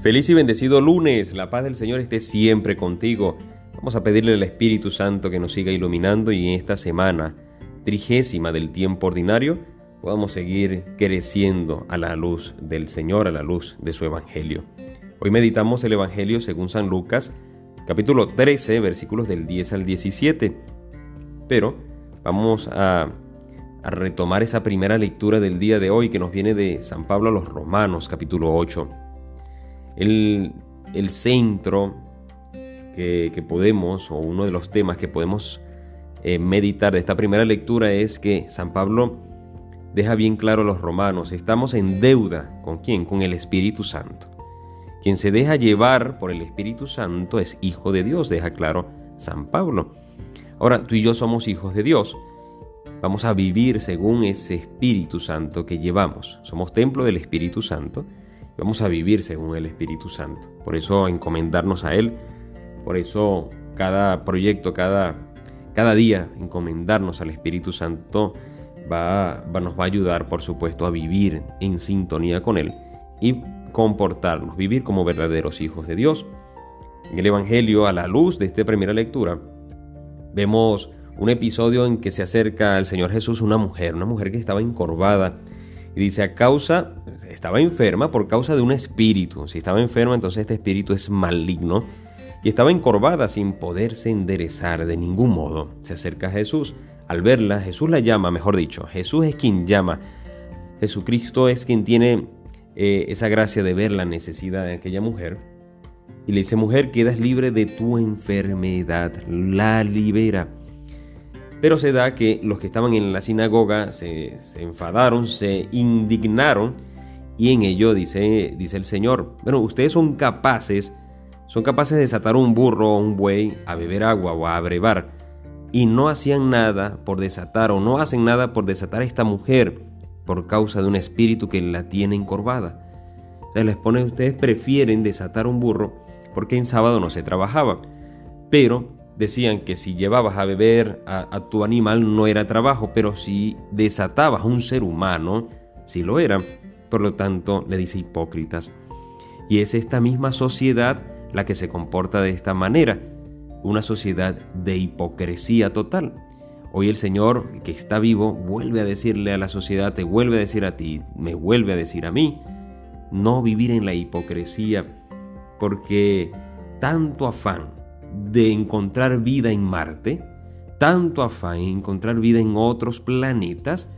Feliz y bendecido lunes, la paz del Señor esté siempre contigo. Vamos a pedirle al Espíritu Santo que nos siga iluminando y en esta semana trigésima del tiempo ordinario podamos seguir creciendo a la luz del Señor, a la luz de su Evangelio. Hoy meditamos el Evangelio según San Lucas, capítulo 13, versículos del 10 al 17. Pero vamos a, retomar esa primera lectura del día de hoy que nos viene de San Pablo a los Romanos, capítulo 8 el, centro que, podemos, o uno de los temas que podemos eh, meditar de esta primera lectura es que San Pablo deja bien claro a los romanos, estamos en deuda con quién, con el Espíritu Santo. Quien se deja llevar por el Espíritu Santo es hijo de Dios, deja claro San Pablo. Ahora, tú y yo somos hijos de Dios. Vamos a vivir según ese Espíritu Santo que llevamos. Somos templo del Espíritu Santo Vamos a vivir según el Espíritu Santo. Por eso encomendarnos a Él. Por eso cada proyecto, cada, cada día encomendarnos al Espíritu Santo va, va, nos va a ayudar, por supuesto, a vivir en sintonía con Él y comportarnos, vivir como verdaderos hijos de Dios. En el Evangelio, a la luz de esta primera lectura, vemos un episodio en que se acerca al Señor Jesús una mujer, una mujer que estaba encorvada y dice, a causa, estaba enferma por causa de un espíritu. Si estaba enferma, entonces este espíritu es maligno. Y estaba encorvada sin poderse enderezar de ningún modo. Se acerca a Jesús. Al verla, Jesús la llama, mejor dicho. Jesús es quien llama. Jesucristo es quien tiene eh, esa gracia de ver la necesidad de aquella mujer. Y le dice, mujer, quedas libre de tu enfermedad. La libera. Pero se da que los que estaban en la sinagoga se, enfadaron, se indignaron y en ello dice, dice el Señor, bueno, ustedes son capaces, son capaces de desatar un burro o un buey a beber agua o a abrevar y no hacían nada por desatar o no hacen nada por desatar a esta mujer por causa de un espíritu que la tiene encorvada. O sea, les pone, ustedes prefieren desatar un burro porque en sábado no se trabajaba. Pero decían que si llevabas a beber a, tu animal no era trabajo, pero si desatabas a un ser humano, sí lo era. Por lo tanto, le dice hipócritas. Y es esta misma sociedad la que se comporta de esta manera, una sociedad de hipocresía total. Hoy el Señor, que está vivo, vuelve a decirle a la sociedad, te vuelve a decir a ti, me vuelve a decir a mí, no vivir en la hipocresía, porque tanto afán, de encontrar vida en Marte, tanto afán en encontrar vida en otros planetas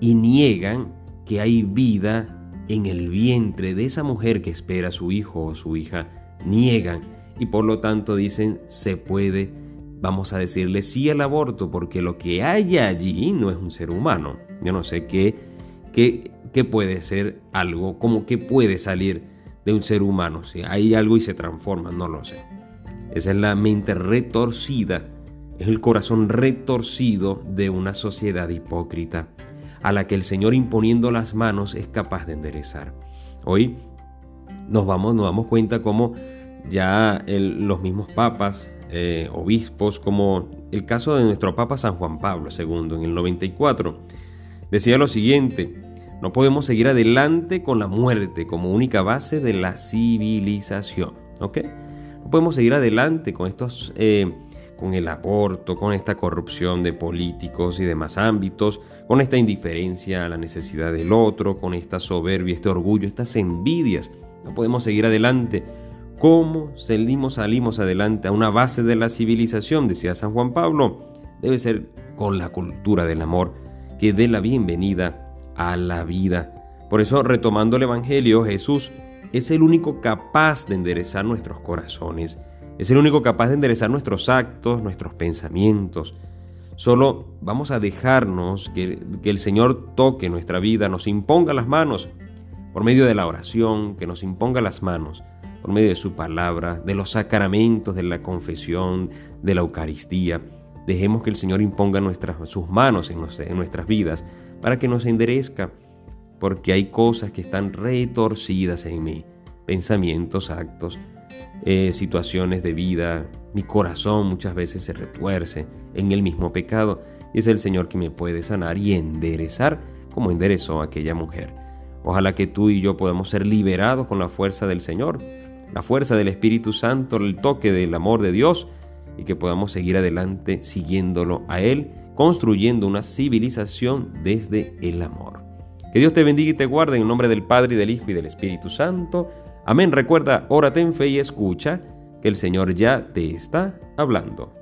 y niegan que hay vida en el vientre de esa mujer que espera a su hijo o su hija. Niegan y por lo tanto dicen se puede, vamos a decirle sí al aborto porque lo que hay allí no es un ser humano. Yo no sé qué, qué, qué puede ser algo, como que puede salir de un ser humano. Si hay algo y se transforma, no lo sé. Esa es la mente retorcida, es el corazón retorcido de una sociedad hipócrita, a la que el Señor imponiendo las manos es capaz de enderezar. Hoy nos vamos, nos damos cuenta cómo ya los mismos papas, eh, obispos, como el caso de nuestro Papa San Juan Pablo II en el 94, decía lo siguiente, no podemos seguir adelante con la muerte como única base de la civilización. ¿ok?, podemos seguir adelante con estos, eh, con el aborto, con esta corrupción de políticos y demás ámbitos, con esta indiferencia a la necesidad del otro, con esta soberbia, este orgullo, estas envidias. No podemos seguir adelante. ¿Cómo salimos, salimos adelante a una base de la civilización? Decía San Juan Pablo. Debe ser con la cultura del amor que dé la bienvenida a la vida. Por eso, retomando el Evangelio, Jesús es el único capaz de enderezar nuestros corazones, es el único capaz de enderezar nuestros actos, nuestros pensamientos. Solo vamos a dejarnos que, el Señor toque nuestra vida, nos imponga las manos por medio de la oración, que nos imponga las manos por medio de su palabra, de los sacramentos, de la confesión, de la Eucaristía. Dejemos que el Señor imponga nuestras, sus manos en, en nuestras vidas para que nos enderezca porque hay cosas que están retorcidas en mí, pensamientos, actos, eh, situaciones de vida, mi corazón muchas veces se retuerce en el mismo pecado y es el Señor que me puede sanar y enderezar como enderezó aquella mujer. Ojalá que tú y yo podamos ser liberados con la fuerza del Señor, la fuerza del Espíritu Santo, el toque del amor de Dios y que podamos seguir adelante siguiéndolo a Él, construyendo una civilización desde el amor. Que Dios te bendiga y te guarde en el nombre del Padre, y del Hijo y del Espíritu Santo. Amén. Recuerda, órate en fe y escucha que el Señor ya te está hablando.